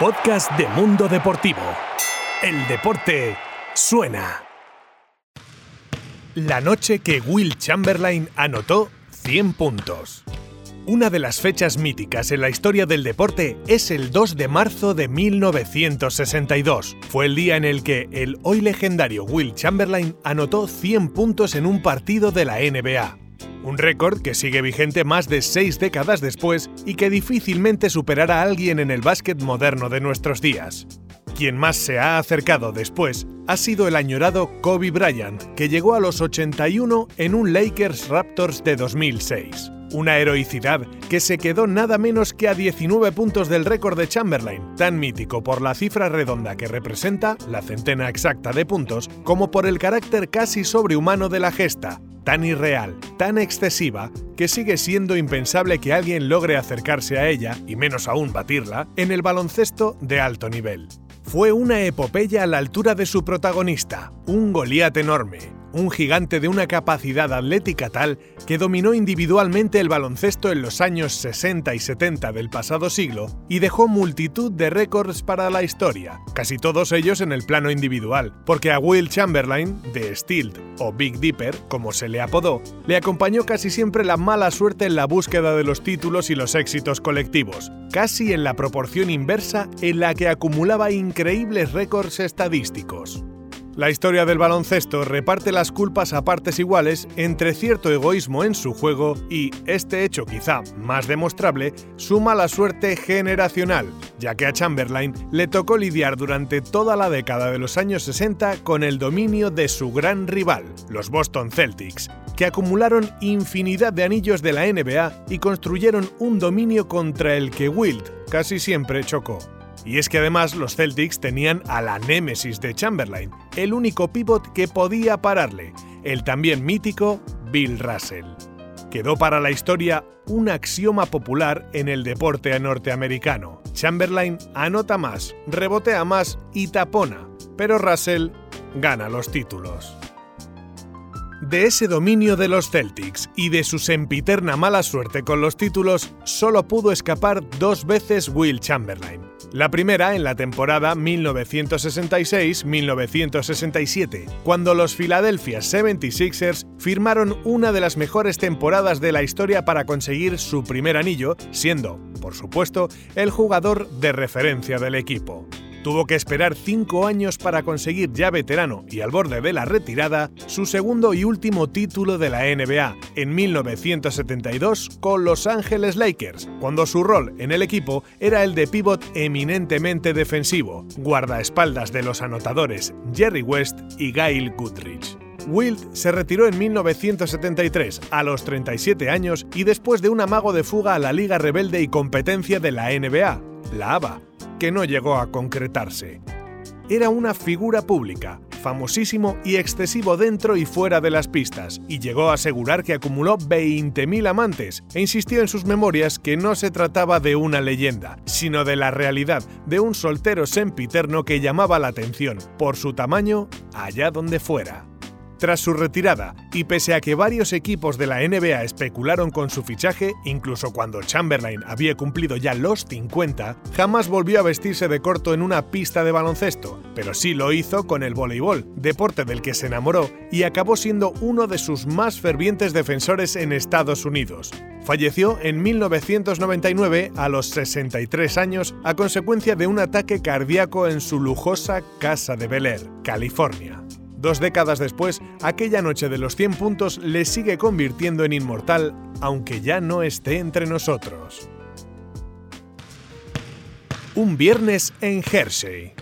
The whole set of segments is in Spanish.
podcast de Mundo Deportivo. El deporte suena. La noche que Will Chamberlain anotó 100 puntos. Una de las fechas míticas en la historia del deporte es el 2 de marzo de 1962. Fue el día en el que el hoy legendario Will Chamberlain anotó 100 puntos en un partido de la NBA. Un récord que sigue vigente más de seis décadas después y que difícilmente superará a alguien en el básquet moderno de nuestros días. Quien más se ha acercado después ha sido el añorado Kobe Bryant, que llegó a los 81 en un Lakers Raptors de 2006. Una heroicidad que se quedó nada menos que a 19 puntos del récord de Chamberlain, tan mítico por la cifra redonda que representa, la centena exacta de puntos, como por el carácter casi sobrehumano de la gesta, tan irreal, tan excesiva, que sigue siendo impensable que alguien logre acercarse a ella, y menos aún batirla, en el baloncesto de alto nivel. Fue una epopeya a la altura de su protagonista, un Goliat enorme, un gigante de una capacidad atlética tal que dominó individualmente el baloncesto en los años 60 y 70 del pasado siglo y dejó multitud de récords para la historia, casi todos ellos en el plano individual, porque a Will Chamberlain, de Stilt o Big Dipper, como se le apodó, le acompañó casi siempre la mala suerte en la búsqueda de los títulos y los éxitos colectivos, casi en la proporción inversa en la que acumulaba increíbles récords estadísticos. La historia del baloncesto reparte las culpas a partes iguales entre cierto egoísmo en su juego y, este hecho quizá más demostrable, su mala suerte generacional, ya que a Chamberlain le tocó lidiar durante toda la década de los años 60 con el dominio de su gran rival, los Boston Celtics, que acumularon infinidad de anillos de la NBA y construyeron un dominio contra el que Wilt casi siempre chocó. Y es que además los Celtics tenían a la némesis de Chamberlain, el único pivot que podía pararle, el también mítico Bill Russell. Quedó para la historia un axioma popular en el deporte norteamericano. Chamberlain anota más, rebotea más y tapona, pero Russell gana los títulos. De ese dominio de los Celtics y de su sempiterna mala suerte con los títulos, solo pudo escapar dos veces Will Chamberlain. La primera en la temporada 1966-1967, cuando los Philadelphia 76ers firmaron una de las mejores temporadas de la historia para conseguir su primer anillo, siendo, por supuesto, el jugador de referencia del equipo. Tuvo que esperar cinco años para conseguir ya veterano y al borde de la retirada su segundo y último título de la NBA en 1972 con Los Angeles Lakers, cuando su rol en el equipo era el de pívot eminentemente defensivo, guardaespaldas de los anotadores Jerry West y Gail Goodrich. Wilt se retiró en 1973 a los 37 años y después de un amago de fuga a la Liga Rebelde y Competencia de la NBA, la ABA, que no llegó a concretarse. Era una figura pública, famosísimo y excesivo dentro y fuera de las pistas, y llegó a asegurar que acumuló 20.000 amantes, e insistió en sus memorias que no se trataba de una leyenda, sino de la realidad de un soltero sempiterno que llamaba la atención, por su tamaño, allá donde fuera. Tras su retirada, y pese a que varios equipos de la NBA especularon con su fichaje, incluso cuando Chamberlain había cumplido ya los 50, jamás volvió a vestirse de corto en una pista de baloncesto, pero sí lo hizo con el voleibol, deporte del que se enamoró y acabó siendo uno de sus más fervientes defensores en Estados Unidos. Falleció en 1999 a los 63 años a consecuencia de un ataque cardíaco en su lujosa casa de Bel Air, California. Dos décadas después, aquella noche de los 100 puntos le sigue convirtiendo en inmortal, aunque ya no esté entre nosotros. Un viernes en Hershey.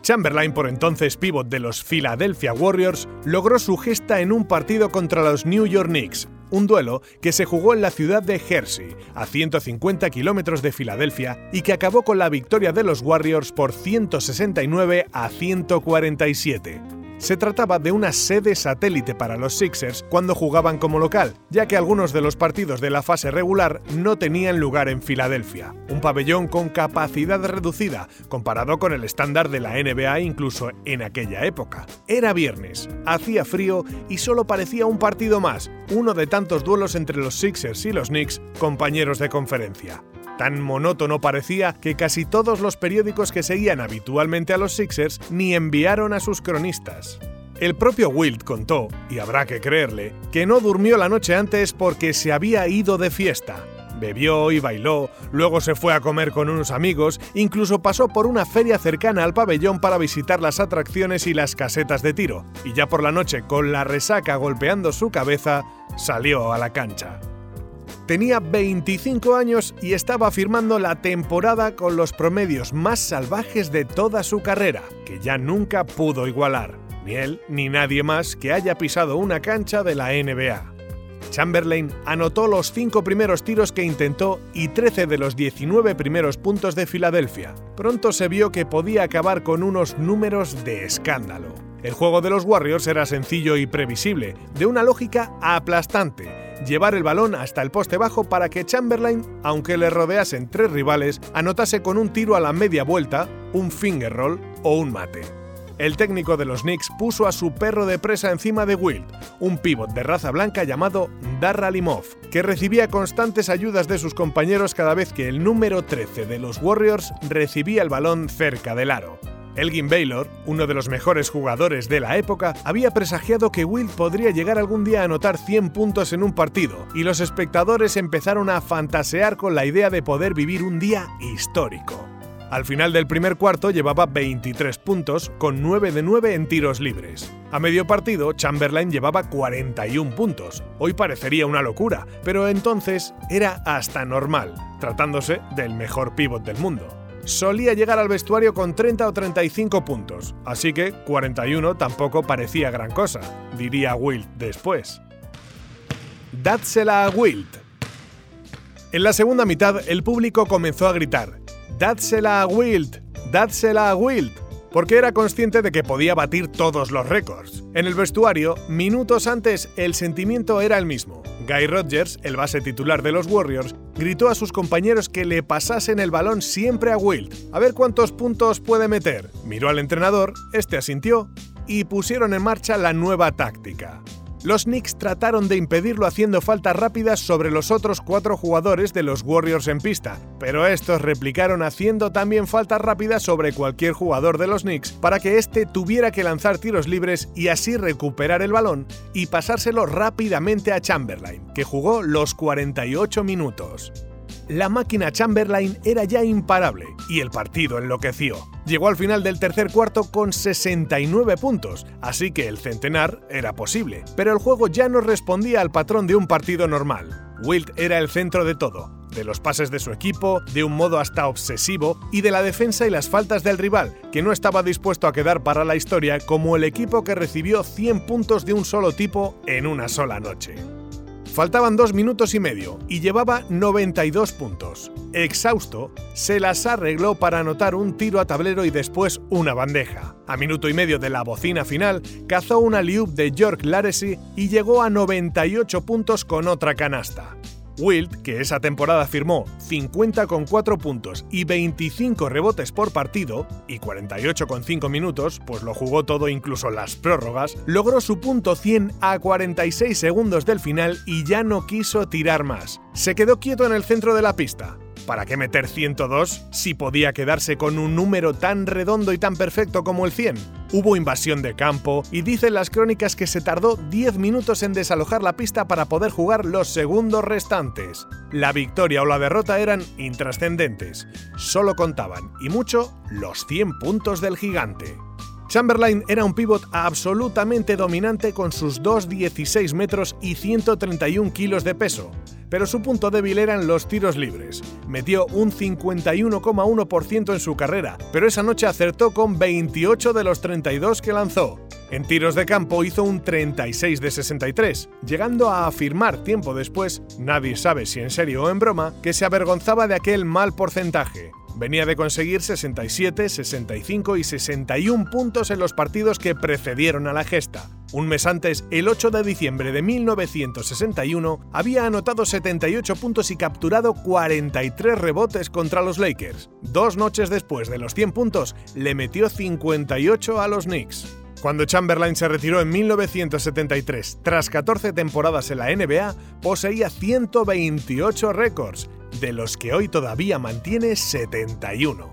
Chamberlain, por entonces pívot de los Philadelphia Warriors, logró su gesta en un partido contra los New York Knicks, un duelo que se jugó en la ciudad de Jersey, a 150 kilómetros de Filadelfia, y que acabó con la victoria de los Warriors por 169 a 147. Se trataba de una sede satélite para los Sixers cuando jugaban como local, ya que algunos de los partidos de la fase regular no tenían lugar en Filadelfia, un pabellón con capacidad reducida comparado con el estándar de la NBA incluso en aquella época. Era viernes, hacía frío y solo parecía un partido más, uno de tantos duelos entre los Sixers y los Knicks, compañeros de conferencia. Tan monótono parecía que casi todos los periódicos que seguían habitualmente a los Sixers ni enviaron a sus cronistas. El propio Wilt contó, y habrá que creerle, que no durmió la noche antes porque se había ido de fiesta. Bebió y bailó, luego se fue a comer con unos amigos, incluso pasó por una feria cercana al pabellón para visitar las atracciones y las casetas de tiro, y ya por la noche, con la resaca golpeando su cabeza, salió a la cancha. Tenía 25 años y estaba firmando la temporada con los promedios más salvajes de toda su carrera, que ya nunca pudo igualar, ni él ni nadie más que haya pisado una cancha de la NBA. Chamberlain anotó los cinco primeros tiros que intentó y 13 de los 19 primeros puntos de Filadelfia. Pronto se vio que podía acabar con unos números de escándalo. El juego de los Warriors era sencillo y previsible, de una lógica aplastante. Llevar el balón hasta el poste bajo para que Chamberlain, aunque le rodeasen tres rivales, anotase con un tiro a la media vuelta, un finger roll o un mate el técnico de los Knicks puso a su perro de presa encima de Wilt, un pívot de raza blanca llamado Darra Limov, que recibía constantes ayudas de sus compañeros cada vez que el número 13 de los Warriors recibía el balón cerca del aro. Elgin Baylor, uno de los mejores jugadores de la época, había presagiado que Wilt podría llegar algún día a anotar 100 puntos en un partido, y los espectadores empezaron a fantasear con la idea de poder vivir un día histórico. Al final del primer cuarto llevaba 23 puntos, con 9 de 9 en tiros libres. A medio partido, Chamberlain llevaba 41 puntos. Hoy parecería una locura, pero entonces era hasta normal, tratándose del mejor pívot del mundo. Solía llegar al vestuario con 30 o 35 puntos, así que 41 tampoco parecía gran cosa, diría Wilt después. Dádsela a Wilt. En la segunda mitad, el público comenzó a gritar: dádsela a Wilt, dádsela a Wilt, porque era consciente de que podía batir todos los récords. En el vestuario, minutos antes, el sentimiento era el mismo. Guy Rodgers, el base titular de los Warriors, gritó a sus compañeros que le pasasen el balón siempre a Wilt, a ver cuántos puntos puede meter. Miró al entrenador, este asintió, y pusieron en marcha la nueva táctica. Los Knicks trataron de impedirlo haciendo faltas rápidas sobre los otros cuatro jugadores de los Warriors en pista, pero estos replicaron haciendo también faltas rápidas sobre cualquier jugador de los Knicks para que éste tuviera que lanzar tiros libres y así recuperar el balón y pasárselo rápidamente a Chamberlain, que jugó los 48 minutos la máquina Chamberlain era ya imparable y el partido enloqueció. Llegó al final del tercer cuarto con 69 puntos, así que el centenar era posible, pero el juego ya no respondía al patrón de un partido normal. Wilt era el centro de todo, de los pases de su equipo, de un modo hasta obsesivo y de la defensa y las faltas del rival, que no estaba dispuesto a quedar para la historia como el equipo que recibió 100 puntos de un solo tipo en una sola noche. Faltaban dos minutos y medio y llevaba 92 puntos. Exhausto, se las arregló para anotar un tiro a tablero y después una bandeja. A minuto y medio de la bocina final, cazó una liup de York Laresy y llegó a 98 puntos con otra canasta. Wilt, que esa temporada firmó 50,4 puntos y 25 rebotes por partido, y 48,5 minutos, pues lo jugó todo incluso las prórrogas, logró su punto 100 a 46 segundos del final y ya no quiso tirar más. Se quedó quieto en el centro de la pista, ¿Para qué meter 102 si podía quedarse con un número tan redondo y tan perfecto como el 100? Hubo invasión de campo y dicen las crónicas que se tardó 10 minutos en desalojar la pista para poder jugar los segundos restantes. La victoria o la derrota eran intrascendentes, solo contaban, y mucho, los 100 puntos del gigante. Chamberlain era un pívot absolutamente dominante con sus 2,16 metros y 131 kilos de peso, pero su punto débil eran los tiros libres. Metió un 51,1% en su carrera, pero esa noche acertó con 28 de los 32 que lanzó. En tiros de campo hizo un 36 de 63, llegando a afirmar tiempo después, nadie sabe si en serio o en broma, que se avergonzaba de aquel mal porcentaje. Venía de conseguir 67, 65 y 61 puntos en los partidos que precedieron a la gesta. Un mes antes, el 8 de diciembre de 1961, había anotado 78 puntos y capturado 43 rebotes contra los Lakers. Dos noches después de los 100 puntos, le metió 58 a los Knicks. Cuando Chamberlain se retiró en 1973, tras 14 temporadas en la NBA, poseía 128 récords, de los que hoy todavía mantiene 71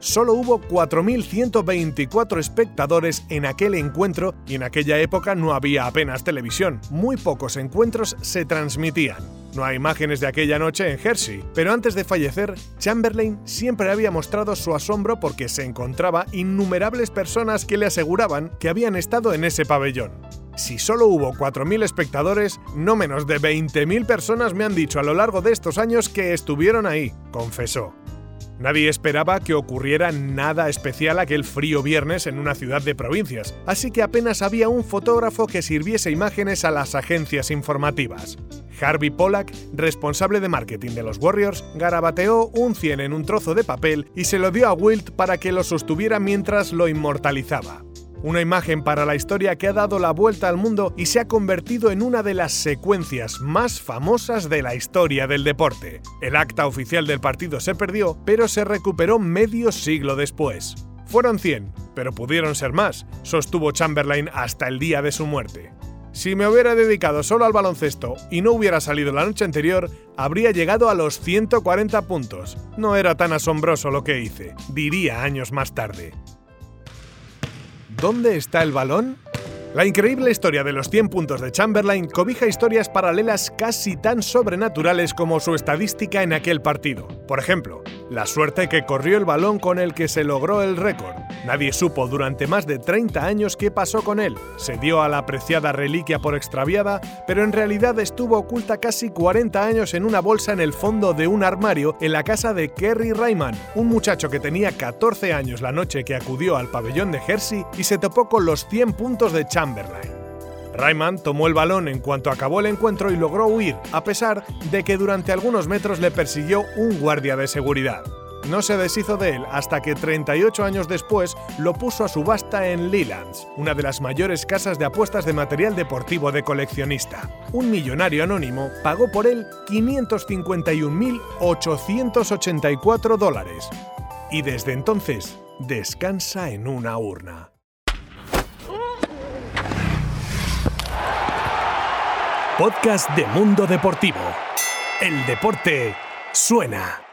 solo hubo 4.124 espectadores en aquel encuentro y en aquella época no había apenas televisión. Muy pocos encuentros se transmitían. No hay imágenes de aquella noche en Hershey, pero antes de fallecer, Chamberlain siempre había mostrado su asombro porque se encontraba innumerables personas que le aseguraban que habían estado en ese pabellón. Si solo hubo 4.000 espectadores, no menos de 20.000 personas me han dicho a lo largo de estos años que estuvieron ahí, confesó. Nadie esperaba que ocurriera nada especial aquel frío viernes en una ciudad de provincias, así que apenas había un fotógrafo que sirviese imágenes a las agencias informativas. Harvey Pollack, responsable de marketing de los Warriors, garabateó un 100 en un trozo de papel y se lo dio a Wilt para que lo sostuviera mientras lo inmortalizaba. Una imagen para la historia que ha dado la vuelta al mundo y se ha convertido en una de las secuencias más famosas de la historia del deporte. El acta oficial del partido se perdió, pero se recuperó medio siglo después. Fueron 100, pero pudieron ser más, sostuvo Chamberlain hasta el día de su muerte. Si me hubiera dedicado solo al baloncesto y no hubiera salido la noche anterior, habría llegado a los 140 puntos. No era tan asombroso lo que hice, diría años más tarde. ¿Dónde está el balón? La increíble historia de los 100 puntos de Chamberlain cobija historias paralelas casi tan sobrenaturales como su estadística en aquel partido. Por ejemplo, la suerte que corrió el balón con el que se logró el récord. Nadie supo durante más de 30 años qué pasó con él. Se dio a la apreciada reliquia por extraviada, pero en realidad estuvo oculta casi 40 años en una bolsa en el fondo de un armario en la casa de Kerry Rayman, un muchacho que tenía 14 años la noche que acudió al pabellón de Jersey y se topó con los 100 puntos de Chamberlain. Rayman tomó el balón en cuanto acabó el encuentro y logró huir, a pesar de que durante algunos metros le persiguió un guardia de seguridad. No se deshizo de él hasta que 38 años después lo puso a subasta en Lelands, una de las mayores casas de apuestas de material deportivo de coleccionista. Un millonario anónimo pagó por él 551.884 dólares. Y desde entonces descansa en una urna. Podcast de Mundo Deportivo. El deporte suena.